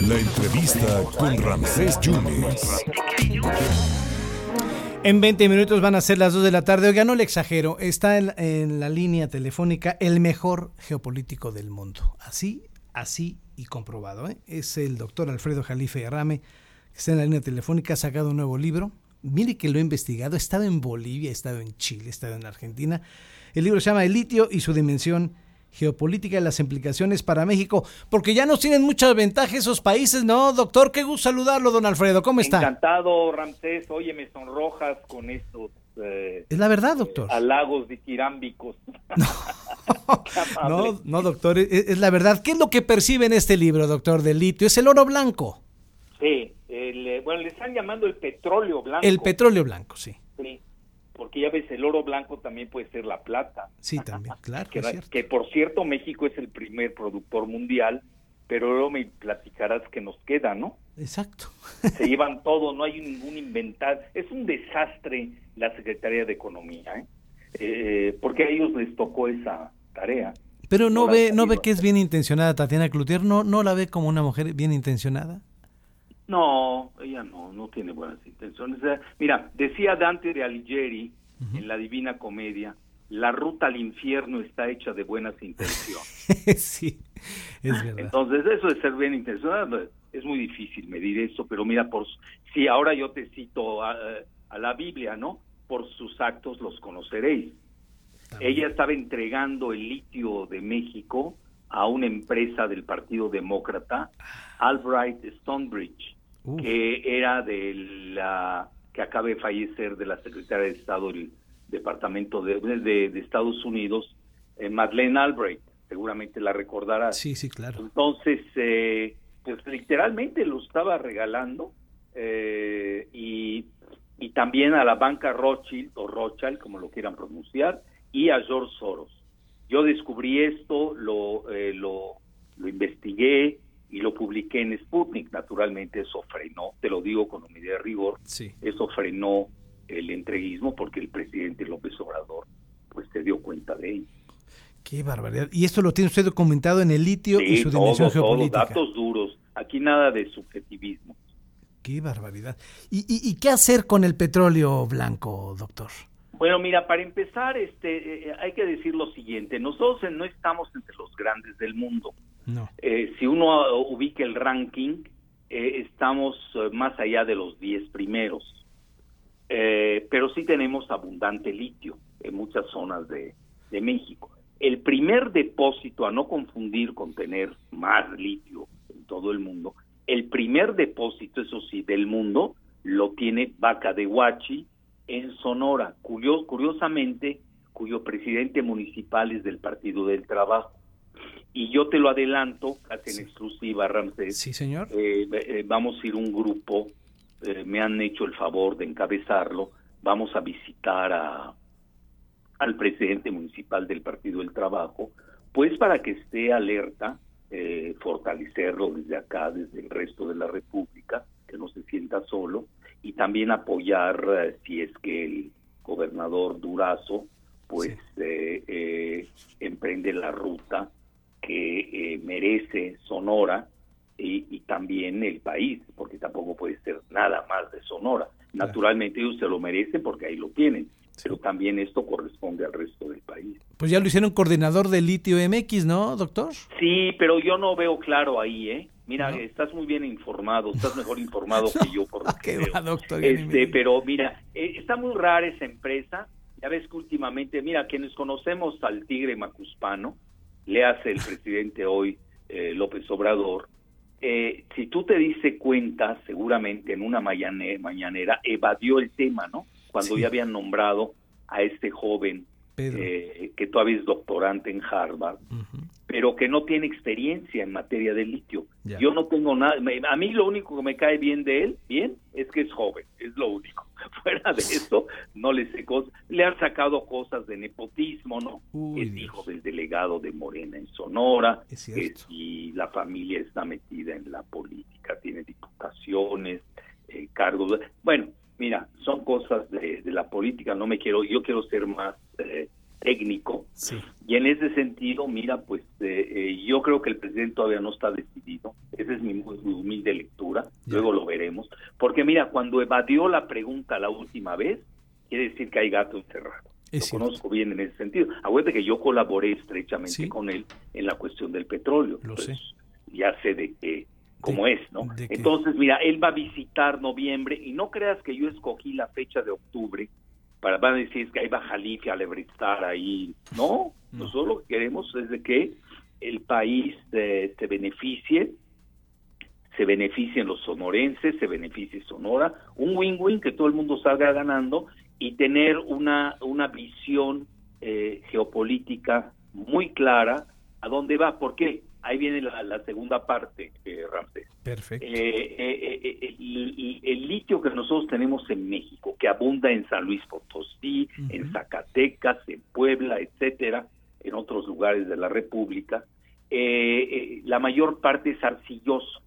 La entrevista con Ramsés Yunes. En 20 minutos van a ser las 2 de la tarde. Oiga, no le exagero. Está en, la línea telefónica el mejor geopolítico del mundo. Así, así y comprobado. ¿eh? Es el doctor Alfredo Jalife Arrame, que está en la línea telefónica, ha sacado un nuevo libro. Mire que lo he investigado. Estado en Bolivia, estado en Chile, estado en Argentina. El libro se llama El litio y su dimensión geopolítica y las implicaciones para México, porque ya nos tienen muchas ventajas esos países, ¿no, doctor? Qué gusto saludarlo, don Alfredo. ¿Cómo está? Encantado, Ramsés. Oye, me sonrojas con estos... Eh, es la verdad, doctor. Eh, halagos diquirámbicos. No, no, no, doctor, es, es, la verdad. ¿Qué es lo que percibe en este libro, doctor, del litio? Es el oro blanco. Sí, el, eh, bueno, le están llamando el petróleo blanco. El petróleo blanco, sí. Porque ya ves, el oro blanco también puede ser la plata. Sí, también, claro. que, es que, por cierto, México es el primer productor mundial, pero luego me platicarás que nos queda, ¿no? Exacto. Se llevan todo, no hay ningún inventar. Es un desastre la Secretaría de Economía, ¿eh? Eh, porque a ellos les tocó esa tarea. Pero no, no ve, no ve que es bien intencionada Tatiana Cloutier, no, no la ve como una mujer bien intencionada. No, ella no, no tiene buenas intenciones. Mira, decía Dante de Alighieri uh -huh. en la Divina Comedia, la ruta al infierno está hecha de buenas intenciones. sí, es verdad. Entonces, eso de ser bien intencionado es muy difícil medir eso, pero mira, por si ahora yo te cito a, a la Biblia, ¿no? Por sus actos los conoceréis. También. Ella estaba entregando el litio de México a una empresa del Partido Demócrata, Albright Stonebridge, que era de la que acaba de fallecer de la secretaria de Estado del Departamento de, de, de Estados Unidos, eh, Madeleine Albright, seguramente la recordarás. Sí, sí, claro. Entonces, eh, pues literalmente lo estaba regalando eh, y, y también a la banca Rothschild o Rothschild, como lo quieran pronunciar, y a George Soros. Yo descubrí esto, lo, eh, lo, lo, investigué y lo publiqué en Sputnik. Naturalmente eso frenó, te lo digo con humildad de rigor, sí. eso frenó el entreguismo porque el presidente López Obrador pues se dio cuenta de ello. Qué barbaridad. ¿Y esto lo tiene usted documentado en el litio sí, y su dimensión todo, geopolítica? Todos datos duros. Aquí nada de subjetivismo. Qué barbaridad. ¿Y, y, y qué hacer con el petróleo blanco, doctor? Bueno, mira, para empezar, este, eh, hay que decir lo siguiente: nosotros no estamos entre los grandes del mundo. No. Eh, si uno ubica el ranking, eh, estamos más allá de los 10 primeros. pero sí tenemos abundante litio en muchas zonas de, México. El primer depósito, a no confundir con tener más litio en todo el mundo, el primer depósito, eso sí, del mundo, lo tiene Vaca de Huachi, en Sonora, curios, curiosamente, cuyo presidente municipal es del Partido del Trabajo. Y yo te lo adelanto, casi Sí. en exclusiva, Ramsés. Sí, señor. Eh, eh, vamos a ir un grupo, eh, me han hecho el favor de encabezarlo, vamos a visitar a, al presidente municipal del Partido del Trabajo, pues para que esté alerta, eh, fortalecerlo desde acá, desde el resto de la República, que no se sienta solo, y también apoyar si es que el gobernador Durazo pues Sí. eh, eh, emprende la ruta que eh, merece Sonora y, y también el país, porque tampoco puede ser nada más de Sonora. Claro. Naturalmente ellos se lo merecen porque ahí lo tienen, Sí. pero también esto corresponde al resto del país. Pues ya lo hicieron coordinador de litio MX, ¿no, doctor? Sí, pero yo no veo claro ahí, ¿eh? Mira, ¿No? estás muy bien informado, estás mejor informado que yo por lo que ¿Qué veo. va, doctor? Este, pero mira, eh, está muy rara esa empresa. Ya ves que últimamente, mira, quienes conocemos al tigre macuspano, le hace el presidente hoy eh, López Obrador, eh, si tú te diste cuenta, seguramente en una mañane- mañanera evadió el tema, ¿no? Cuando Sí. ya habían nombrado a este joven eh, que todavía es doctorante en Harvard, pero que no tiene experiencia en materia de litio. Ya. Yo no tengo nada, me- a mí lo único que me cae bien de él, bien, es que es joven, es lo único. Fuera de eso, no le sé cosas. Le han sacado cosas de nepotismo, ¿no? Uy, es Dios. hijo del delegado de Morena en Sonora, Es y la familia está metida en la política, tiene diputaciones, eh, cargos. Bueno, mira, son cosas de, de la política, no me quiero, yo quiero ser más eh, técnico. Y en ese sentido, mira, pues eh, eh, yo creo que el presidente todavía no está decidido. Esa es mi humilde lectura. Luego lo veremos. Porque mira, cuando evadió la pregunta la última vez, quiere decir que hay gato encerrado. lo conozco bien en ese sentido. Acuérdate que yo colaboré estrechamente con él en la cuestión del petróleo. Lo sé. Ya sé de qué cómo es, ¿no? Entonces, mira, él va a visitar noviembre y no creas que yo escogí la fecha de octubre para van a decir que ahí va Jalife a estar ahí. No, nosotros lo que queremos es de que el país eh, se beneficie, se beneficien los sonorenses, se beneficie Sonora, un win-win que todo el mundo salga ganando y tener una, una visión eh, geopolítica muy clara a dónde va. ¿Por qué? Ahí viene la, segunda parte, eh, Ramsés. Perfecto. Eh, eh, eh, el, litio que nosotros tenemos en México, que abunda en San Luis Potosí, en Zacatecas, en Puebla, etcétera, en otros lugares de la República, la mayor parte es arcilloso.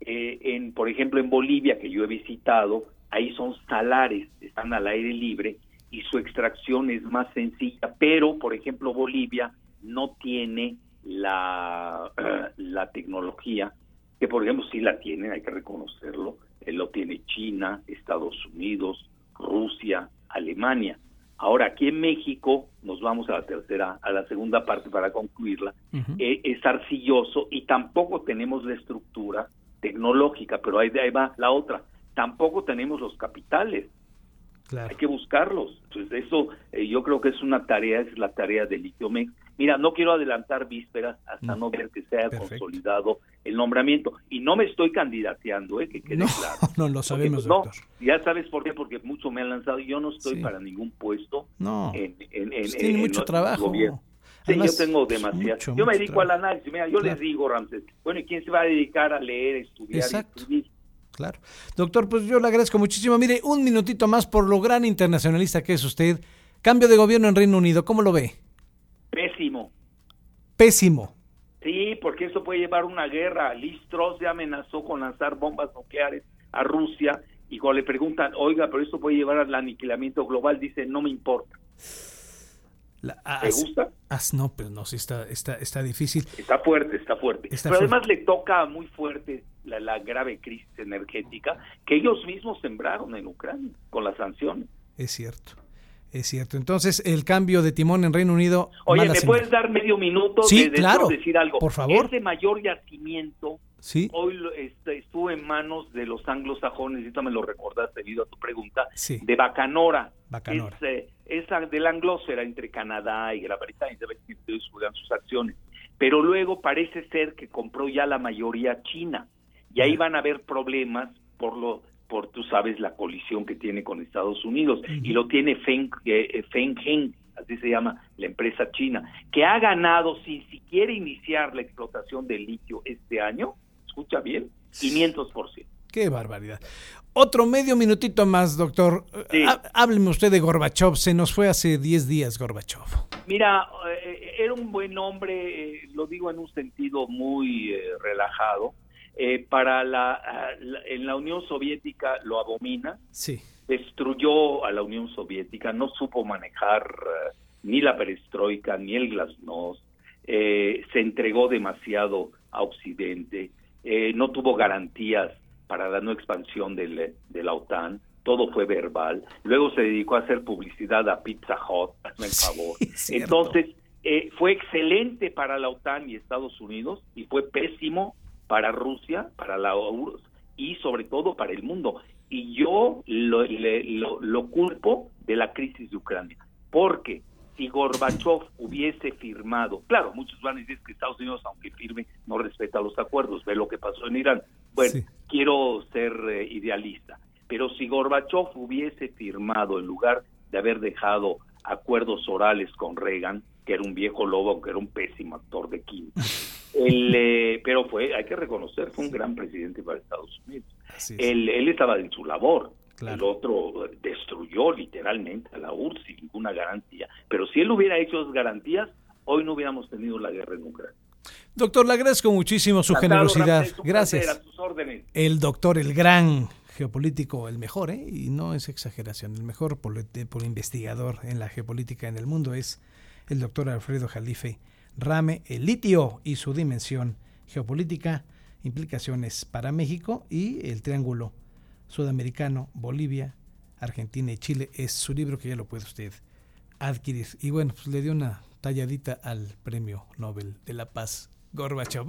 en, por ejemplo, en Bolivia, que yo he visitado, ahí son salares, están al aire libre y su extracción es más sencilla, pero, por ejemplo, Bolivia no tiene la, la tecnología, que por ejemplo sí la tienen, hay que reconocerlo, eh, lo tiene China, Estados Unidos, Rusia, Alemania. Ahora aquí en México, nos vamos a la tercera, a la segunda parte para concluirla, eh, es arcilloso y tampoco tenemos la estructura tecnológica, pero ahí, ahí va la otra, tampoco tenemos los capitales. Hay que buscarlos. Entonces, eso eh, yo creo que es una tarea, es la tarea del Litiomex. Mira, no quiero adelantar vísperas hasta no, ver que sea consolidado el nombramiento. Y no me estoy candidateando, ¿eh? que quede no, claro. No, lo sabemos, doctor. No, ya sabes por qué, porque mucho me han lanzado. Yo no estoy para ningún puesto. No, en, en, pues tiene mucho trabajo. Sí, yo tengo demasiado. yo me dedico al análisis. Mira, yo les digo, Ramses, bueno, ¿y quién se va a dedicar a leer, estudiar, Exacto. Claro. Doctor, pues yo le agradezco muchísimo. Mire, un minutito más por lo gran internacionalista que es usted. Cambio de gobierno en Reino Unido, ¿cómo lo ve? Pésimo. Sí, porque eso puede llevar una guerra. Liz Truss ya amenazó con lanzar bombas nucleares a Rusia y cuando le preguntan, oiga, pero esto puede llevar al aniquilamiento global, dice, no me importa. ¿Te gusta? no, pero no, sí está, está, está difícil. Está fuerte, está fuerte. pero además le toca muy fuerte la, grave crisis energética que ellos mismos sembraron en Ucrania con las sanciones. Es cierto. Es cierto. Entonces, el cambio de timón en Reino Unido. Oye, ¿me puedes dar medio minuto sí, de, claro. decir algo? Por favor. Ese mayor yacimiento ¿Sí? hoy este, estuvo en manos de los anglosajones, y me lo recordaste debido a tu pregunta, de Bacanora. Bacanora. Es, eh, esa de la anglósfera entre Canadá y Gran Bretaña, de sus acciones. Pero luego parece ser que compró ya la mayoría China y ahí van a haber problemas por lo por tú sabes la colisión que tiene con Estados Unidos y lo tiene Feng, eh, Feng así se llama la empresa china, que ha ganado sin siquiera iniciar la explotación del litio este año, escucha bien, 500%. Qué barbaridad. Otro medio minutito más, doctor. Hábleme usted de Gorbachev. Se nos fue hace 10 días Gorbachev. Mira, eh, era un buen hombre, eh, lo digo en un sentido muy relajado. Eh, para la, en la Unión Soviética lo abomina, sí. destruyó a la Unión Soviética, no supo manejar eh, ni la perestroika ni el glasnost, eh, se entregó demasiado a Occidente, no tuvo garantías para la no expansión de la OTAN, todo fue verbal, luego se dedicó a hacer publicidad a Pizza Hut, hazme el favor. Entonces, fue excelente para la OTAN y Estados Unidos y fue pésimo para Rusia, para la URSS y sobre todo para el mundo. Y yo lo, lo, culpo de la crisis de Ucrania, porque si Gorbachev hubiese firmado, claro, muchos van a decir que Estados Unidos, aunque firme, no respeta los acuerdos, ve lo que pasó en Irán. Bueno, quiero ser eh, idealista, pero si Gorbachev hubiese firmado, en lugar de haber dejado acuerdos orales con Reagan, que era un viejo lobo, aunque era un pésimo actor de quinto, él, eh, pero fue, hay que reconocer, fue un gran presidente para Estados Unidos. Él, él, estaba en su labor. El otro destruyó literalmente a la URSS sin ninguna garantía. Pero si él hubiera hecho esas garantías, hoy no hubiéramos tenido la guerra en Ucrania. Doctor, le agradezco muchísimo su generosidad. Gracias. El doctor, el gran geopolítico, el mejor, ¿eh? y no es exageración, el mejor por, por, investigador en la geopolítica en el mundo es el doctor Alfredo Jalife Rame, el litio y su dimensión geopolítica, implicaciones para México y el triángulo sudamericano, Bolivia, Argentina y Chile. Es su libro que ya lo puede usted adquirir. Y bueno, pues le dio una talladita al premio Nobel de la Paz, Gorbachev.